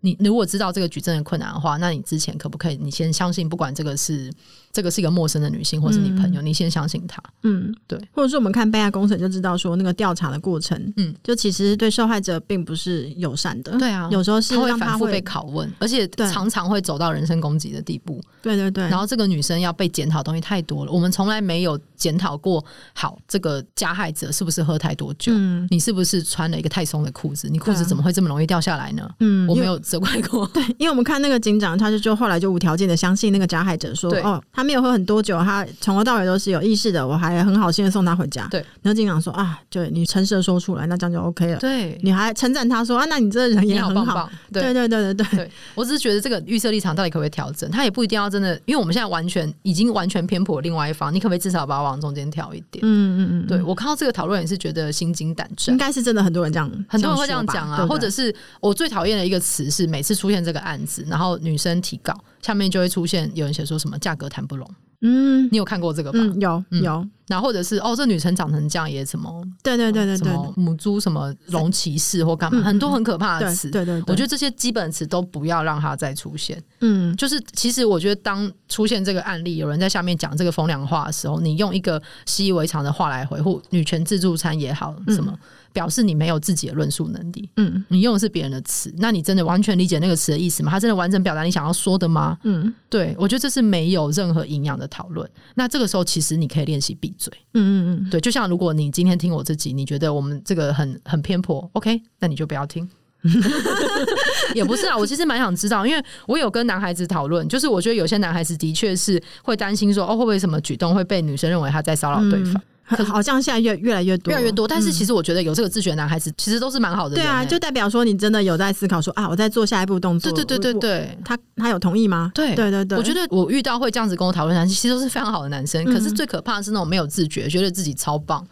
你如果知道这个举证的困难的话，那你之前可不可以？你先相信，不管这个是这个是一个陌生的女性，或是你朋友，嗯、你先相信她。嗯，对。或者是我们看被害工程就知道，说那个调查的过程，嗯，就其实对受害者并不是友善的。对啊，有时候是他会反复被拷问，而且常常会走到人身攻击的地步。对对对。然后这个女生要被检讨的东西太多了，我们从来没有检讨过。好，这个加害者是不是喝太多酒？嗯，你是不是穿了一个太松的裤子？你裤子怎么会这么容易掉下来呢？嗯，我没有。责怪过，对，因为我们看那个警长，他就就后来就无条件的相信那个加害者说，哦，他没有喝很多酒，他从头到尾都是有意识的，我还很好心的送他回家。对，然后警长说啊，对你诚实的说出来，那这样就 OK 了。对，你还称赞他说啊，那你这个人也很好，好棒棒。对，对对对对对，我只是觉得这个预设立场到底可不可以调整？他也不一定要真的，因为我们现在完全已经完全偏颇另外一方，你可不可以至少把我往中间调一点？嗯嗯嗯，对，我看到这个讨论也是觉得心惊胆战，应该是真的很多人这样，很多人会这样讲啊，对对或者是我最讨厌的一个词是每次出现这个。案子，然后女生提告，下面就会出现有人写说什么价格谈不拢。嗯，你有看过这个吧？嗯、有有。然后或者是哦，这女生长成这样也什么？对对对对对，母猪什么龙骑士或干嘛，很多很可怕的词。对对，我觉得这些基本词都不要让它再出现。嗯，就是其实我觉得当出现这个案例，有人在下面讲这个风凉话的时候，你用一个习以为常的话来回复女权自助餐也好，什么。表示你没有自己的论述能力，嗯，你用的是别人的词，那你真的完全理解那个词的意思吗？他真的完整表达你想要说的吗？嗯，对，我觉得这是没有任何营养的讨论。那这个时候其实你可以练习闭嘴，嗯嗯嗯，对，就像如果你今天听我自己，你觉得我们这个很很偏颇，OK，那你就不要听。也不是啊，我其实蛮想知道，因为我有跟男孩子讨论，就是我觉得有些男孩子的确是会担心说，哦，会不会什么举动会被女生认为他在骚扰对方。嗯可好像现在越越来越多，越来越多。但是其实我觉得有这个自觉的男孩子，其实都是蛮好的。对啊，就代表说你真的有在思考说啊，我在做下一步动作。对对对对对，他他有同意吗？对对对对，我觉得我遇到会这样子跟我讨论男生，其实都是非常好的男生。可是最可怕的是那种没有自觉，觉得自己超棒，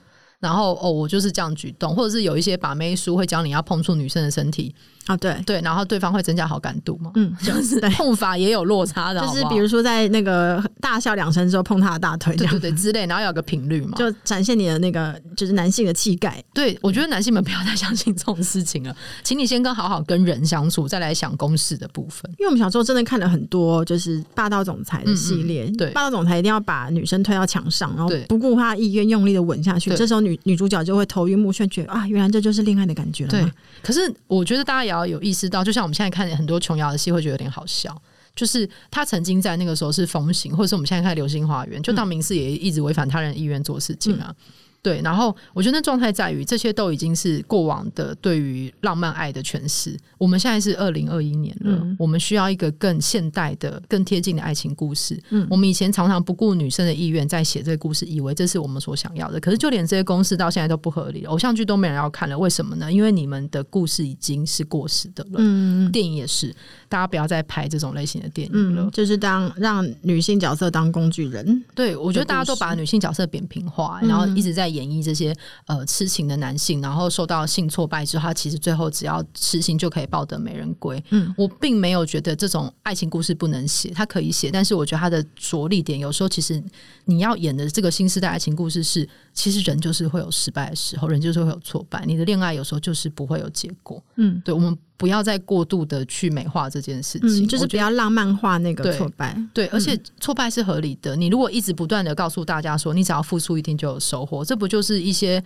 然后哦，我就是这样举动，或者是有一些把妹书会教你要碰触女生的身体。啊，对。对，然后对方会增加好感度嘛？嗯，就是 碰法也有落差的，就是比如说在那个大笑两声之后碰他的大腿，对对对之类，然后有个频率嘛，就展现你的那个就是男性的气概。对，我觉得男性们不要再相信这种事情了，请你先跟好好跟人相处，再来想公式的部分。因为我们小时候真的看了很多就是霸道总裁的系列，对，霸道总裁一定要把女生推到墙上，然后不顾她意愿用力的吻下去，这时候女女主角就会头晕目眩，觉得啊，原来这就是恋爱的感觉了。对，可是我觉得大家也要有意识到，就像我们现在看很多琼瑶的戏，会觉得有点好笑。就是他曾经在那个时候是风行，或者是我们现在看《流星花园》，就当明寺也一直违反他人意愿做事情啊。嗯对，然后我觉得那状态在于这些都已经是过往的对于浪漫爱的诠释。我们现在是二零二一年了，嗯，我们需要一个更现代的、更贴近的爱情故事。嗯，我们以前常常不顾女生的意愿在写这个故事，以为这是我们所想要的。可是就连这些公式到现在都不合理，偶像剧都没人要看了，为什么呢？因为你们的故事已经是过时的了。嗯，电影也是，大家不要再拍这种类型的电影了。嗯，就是当让女性角色当工具人。对，我觉得大家都把女性角色扁平化，然后一直在。演绎这些呃痴情的男性，然后受到性挫败之后，他其实最后只要痴心就可以抱得美人归。嗯，我并没有觉得这种爱情故事不能写，他可以写，但是我觉得他的着力点有时候其实你要演的这个新时代爱情故事是，其实人就是会有失败的时候，人就是会有挫败，你的恋爱有时候就是不会有结果。嗯，对，我们不要再过度的去美化这件事情，嗯、就是不要浪漫化那个挫败。对，对，而且挫败是合理的。你如果一直不断的告诉大家说，你只要付出一定就有收获，这不就是一些。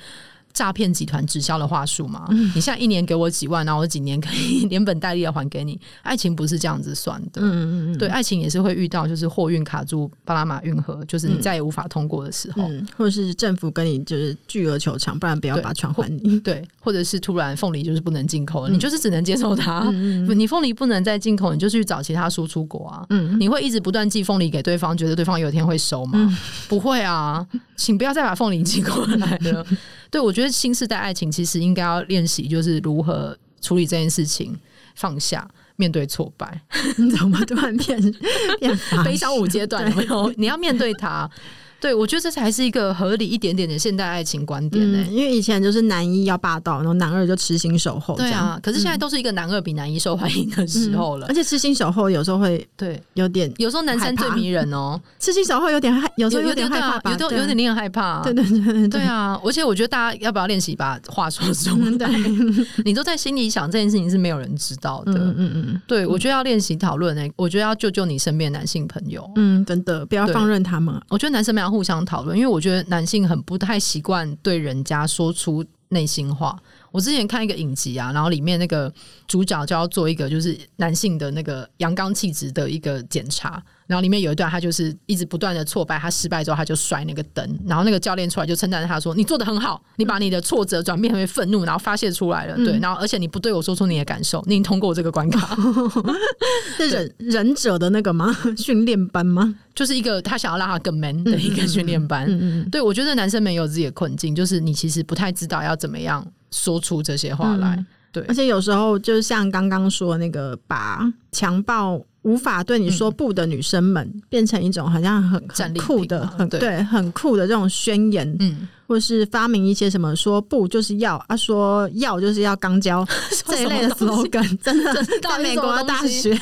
诈骗集团直销的话术嘛？嗯、你现在一年给我几万，然后我几年可以 连本带利的还给你。爱情不是这样子算的，嗯嗯对，爱情也是会遇到就是货运卡住巴拿马运河，就是你再也无法通过的时候，嗯、或者是政府跟你就是巨额求偿，不然不要把船还你。对，或者是突然凤梨就是不能进口了，嗯、你就是只能接受它。嗯、你凤梨不能再进口，你就去找其他输出国啊。嗯，你会一直不断寄凤梨给对方，觉得对方有一天会收吗？嗯、不会啊，请不要再把凤梨寄过来了。对，我觉得新时代爱情其实应该要练习，就是如何处理这件事情，放下，面对挫败。你怎么突然变变悲伤五阶段？有没有？你要面对它。对，我觉得这才是一个合理一点点的现代爱情观点呢、欸嗯。因为以前就是男一要霸道，然后男二就痴心守候。对啊，可是现在都是一个男二比男一受欢迎的时候了。嗯、而且痴心守候有时候会对有点，有时候男生最迷人哦。痴心守候有点害，有时候有点害怕，有有点令人害怕。对对对对，对啊！而且我觉得大家要不要练习把话说出来？对，你都在心里想这件事情是没有人知道的。嗯嗯嗯。对，我觉得要练习讨论呢，我觉得要救救你身边的男性朋友。嗯，真的不要放任他们。我觉得男生们互相讨论，因为我觉得男性很不太习惯对人家说出内心话。我之前看一个影集啊，然后里面那个主角就要做一个就是男性的那个阳刚气质的一个检查。然后里面有一段，他就是一直不断的挫败，他失败之后，他就摔那个灯。然后那个教练出来就称赞他说：“你做的很好，你把你的挫折转变为愤怒，然后发泄出来了。”对，然后而且你不对我说出你的感受，你已经通过这个关卡。是忍忍者的那个吗？训练班吗？就是一个他想要让他更 man 的一个训练班。嗯嗯嗯。对，我觉得男生们有自己的困境，就是你其实不太知道要怎么样说出这些话来。对，而且有时候就像刚刚说那个把强暴。无法对你说不的女生们，变成一种好像很很酷的、很对很酷的这种宣言。嗯，或是发明一些什么说不就是要啊，说要就是要肛交 这一类的 slogan，真的在美国的大学，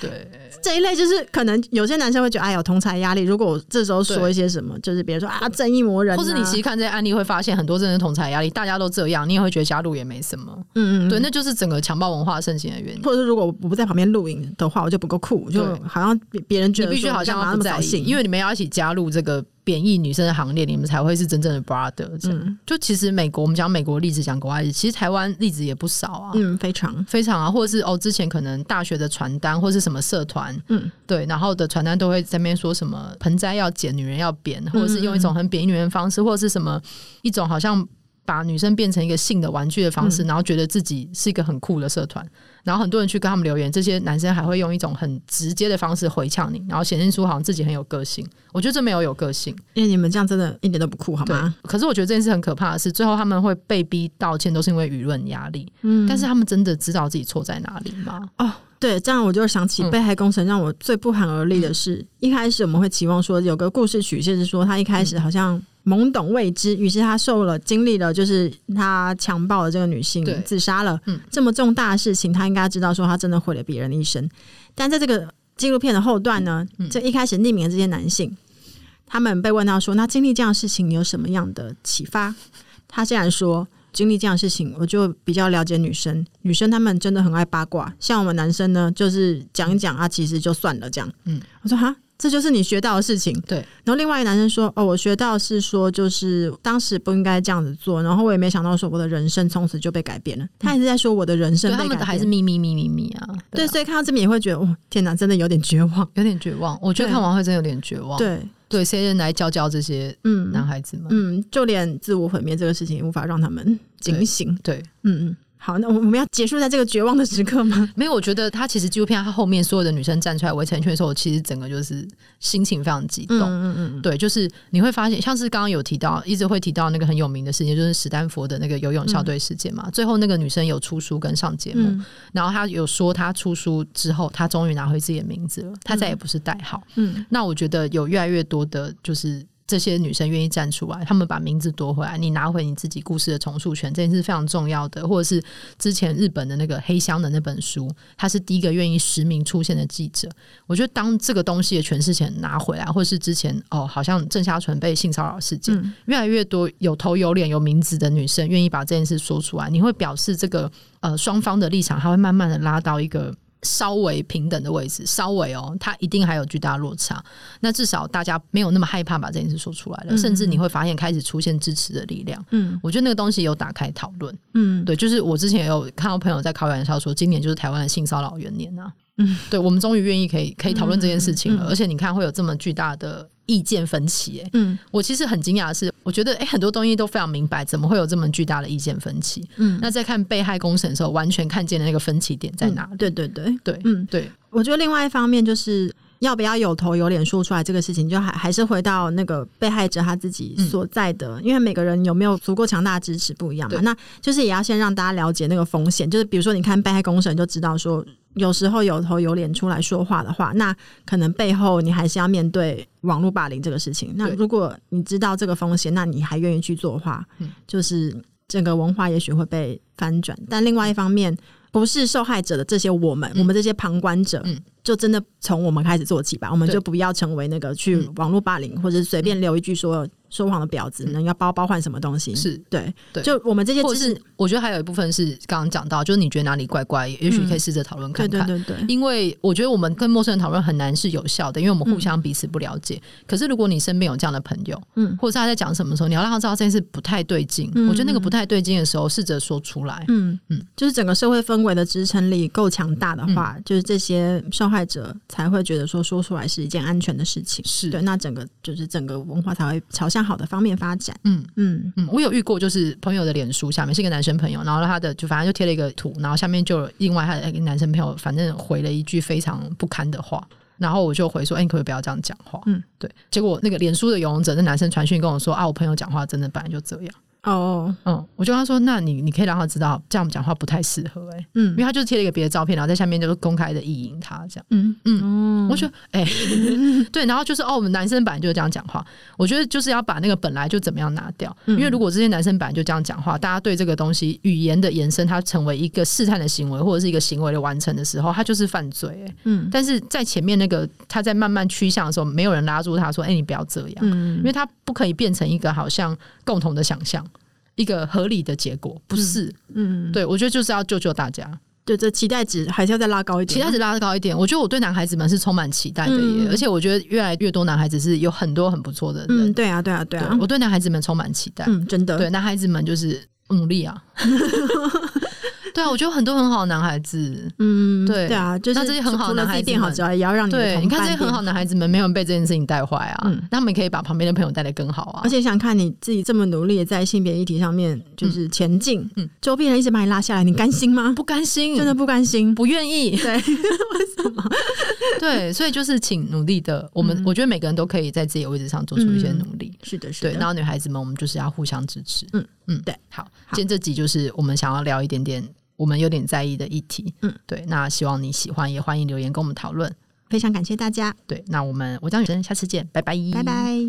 对。这一类就是可能有些男生会觉得哎有同才压力。如果我这时候说一些什么，就是别人说啊正义魔人、啊，或是你其实看这些案例会发现很多真的同才压力，大家都这样，你也会觉得加入也没什么。嗯嗯，对，那就是整个强暴文化盛行的原因。或者是如果我不在旁边录影的话，我就不够酷，就好像别别人觉得你必须好像要不在意，因为你们要一起加入这个。贬义女生的行列，你们才会是真正的 brother。嗯，就其实美国，我们讲美国例子，讲国外例子，其实台湾例子也不少啊。嗯，非常非常啊，或者是哦，之前可能大学的传单，或是什么社团，嗯，对，然后的传单都会在那边说什么盆栽要剪，女人要扁，或者是用一种很贬义女人的方式，或者是什么一种好像。把女生变成一个性的玩具的方式，然后觉得自己是一个很酷的社团，然后很多人去跟他们留言，这些男生还会用一种很直接的方式回呛你，然后显现出好像自己很有个性。我觉得这没有有个性，因为你们这样真的一点都不酷，好吗？可是我觉得这件事很可怕的是，最后他们会被逼道歉，都是因为舆论压力。嗯，但是他们真的知道自己错在哪里吗？哦，对，这样我就想起被害工程让我最不寒而栗的是，嗯、一开始我们会期望说有个故事曲线是说他一开始好像。懵懂未知，于是他受了经历了，就是他强暴了这个女性，自杀了。嗯，这么重大的事情，他应该知道说他真的毁了别人的一生。但在这个纪录片的后段呢，这一开始匿名的这些男性，他们被问到说：“那经历这样的事情，你有什么样的启发？”他竟然说：“经历这样的事情，我就比较了解女生。女生她们真的很爱八卦，像我们男生呢，就是讲一讲啊，其实就算了这样。”嗯，我说哈。这就是你学到的事情，对。然后另外一个男生说：“哦，我学到是说，就是当时不应该这样子做。然后我也没想到说，我的人生从此就被改变了。嗯”他一直在说我的人生被改变，他们还是秘密秘密秘密啊。对，所以看到这边也会觉得，哦，天哪，真的有点绝望，有点绝望。我觉得看完会真的有点绝望。对对，谁人来教教这些嗯男孩子们？嗯，就连自我毁灭这个事情也无法让他们警醒。对，对嗯嗯。好，那我们要结束在这个绝望的时刻吗？没有，我觉得他其实纪录片他后面所有的女生站出来围成一圈的时候，其实整个就是心情非常激动。嗯嗯嗯，对，就是你会发现，像是刚刚有提到，一直会提到那个很有名的事件，就是史丹佛的那个游泳校队事件嘛。嗯、最后那个女生有出书跟上节目，嗯、然后她有说她出书之后，她终于拿回自己的名字了，她再也不是代号。嗯，那我觉得有越来越多的，就是。这些女生愿意站出来，她们把名字夺回来，你拿回你自己故事的重塑权，这件事非常重要的。或者是之前日本的那个黑箱的那本书，他是第一个愿意实名出现的记者。我觉得当这个东西的诠释权拿回来，或者是之前哦，好像郑家纯被性骚扰事件，嗯、越来越多有头有脸有名字的女生愿意把这件事说出来，你会表示这个呃双方的立场，它会慢慢的拉到一个。稍微平等的位置，稍微哦，它一定还有巨大落差。那至少大家没有那么害怕把这件事说出来了，嗯、甚至你会发现开始出现支持的力量。嗯，我觉得那个东西有打开讨论。嗯，对，就是我之前也有看到朋友在开玩笑说，今年就是台湾的性骚扰元年啊。嗯，对，我们终于愿意可以可以讨论这件事情了，嗯嗯、而且你看会有这么巨大的。意见分歧、欸，哎，嗯，我其实很惊讶的是，我觉得，哎、欸，很多东西都非常明白，怎么会有这么巨大的意见分歧？嗯，那在看被害公审的时候，完全看见的那个分歧点在哪对对对对，嗯，对。我觉得另外一方面就是要不要有头有脸说出来这个事情，就还还是回到那个被害者他自己所在的，嗯、因为每个人有没有足够强大的支持不一样嘛，那就是也要先让大家了解那个风险，就是比如说你看被害公审就知道说。有时候有头有脸出来说话的话，那可能背后你还是要面对网络霸凌这个事情。那如果你知道这个风险，那你还愿意去做的话，就是整个文化也许会被翻转。但另外一方面，不是受害者的这些我们，我们这些旁观者，就真的从我们开始做起吧。我们就不要成为那个去网络霸凌，或者随便留一句说。说谎的婊子，能要包包换什么东西？是对，对，就我们这些知识，我觉得还有一部分是刚刚讲到，就是你觉得哪里怪怪，也许可以试着讨论看看。对对对对，因为我觉得我们跟陌生人讨论很难是有效的，因为我们互相彼此不了解。可是如果你身边有这样的朋友，嗯，或者是他在讲什么时候，你要让他知道这件事不太对劲。我觉得那个不太对劲的时候，试着说出来。嗯嗯，就是整个社会氛围的支撑力够强大的话，就是这些受害者才会觉得说说出来是一件安全的事情。是对，那整个就是整个文化才会朝向好的方面发展。嗯嗯嗯，我有遇过，就是朋友的脸书下面是一个男生朋友，然后他的就反正就贴了一个图，然后下面就另外他的男生朋友，反正回了一句非常不堪的话，然后我就回说：“哎、欸，你可不可以不要这样讲话？”嗯，对。结果那个脸书的游泳者，那男生传讯跟我说：“啊，我朋友讲话真的本来就这样。”哦，嗯，我就跟他说，那你你可以让他知道这样讲话不太适合、欸，哎，嗯。因为他就贴了一个别的照片，然后在下面就是公开的意淫他这样，嗯嗯，哦，我觉得，哎、对，然后就是哦，我们男生本来就是这样讲话，我觉得就是要把那个本来就怎么样拿掉，嗯。因为如果这些男生本来就这样讲话，大家对这个东西语言的延伸，它成为一个试探的行为或者是一个行为的完成的时候，它就是犯罪、欸，嗯。但是在前面那个他在慢慢趋向的时候，没有人拉住他说，哎、你不要这样，嗯。因为他不可以变成一个好像共同的想象。一个合理的结果不是，嗯，对我觉得就是要救救大家，对，这期待值还是要再拉高一点，期待值拉高一点。我觉得我对男孩子们是充满期待的耶，嗯而且我觉得越来越多男孩子是有很多很不错的人。嗯，对啊，对啊，对啊，我对男孩子们充满期待。嗯，真的，对男孩子们就是努力啊。对啊，我觉得很多很好的男孩子，嗯，对对啊，就是那这些很好的除了自己变好之外，也要让你的对，你看这些很好的男孩子们没有人被这件事情带坏啊，嗯那他们可以把旁边的朋友带得更好啊。而且想看你自己这么努力地在性别议题上面就是前进，嗯嗯周边人一直把你拉下来，你甘心吗？不甘心，真的不甘心，不愿意。对，为什么？对，所以就是请努力的，我们、嗯我觉得每个人都可以在自己的位置上做出一些努力。是的，是对，的，然后女孩子们，我们就是要互相支持。嗯嗯，对，好，今天这集就是我们想要聊一点点我们有点在意的议题。嗯，对，那希望你喜欢，也欢迎留言跟我们讨论。非常感谢大家，对，那我们我张雨生，下次见，拜拜，拜拜。